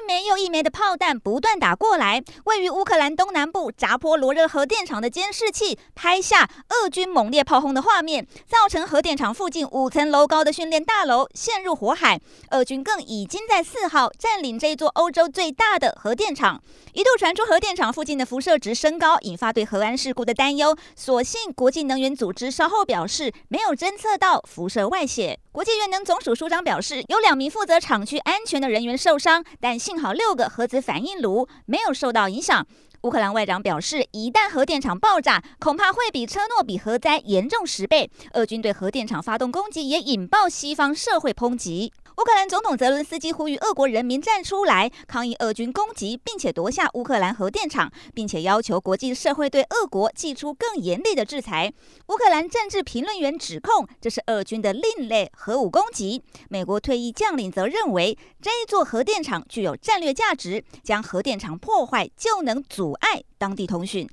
一枚又一枚的炮弹不断打过来，位于乌克兰东南部扎波罗热核电厂的监视器拍下俄军猛烈炮轰的画面，造成核电厂附近五层楼高的训练大楼陷入火海。俄军更已经在四号占领这座欧洲最大的核电厂。一度传出核电厂附近的辐射值升高，引发对核安事故的担忧。所幸国际能源组织稍后表示，没有侦测到辐射外泄。国际原能总署署长表示，有两名负责厂区安全的人员受伤，但幸好六个核子反应炉没有受到影响。乌克兰外长表示，一旦核电厂爆炸，恐怕会比车诺比核灾严重十倍。俄军对核电厂发动攻击，也引爆西方社会抨击。乌克兰总统泽伦斯基呼吁俄国人民站出来抗议俄军攻击，并且夺下乌克兰核电厂，并且要求国际社会对俄国祭出更严厉的制裁。乌克兰政治评论员指控这是俄军的另类核武攻击。美国退役将领则认为这一座核电厂具有战略价值，将核电厂破坏就能阻阻碍当地通讯。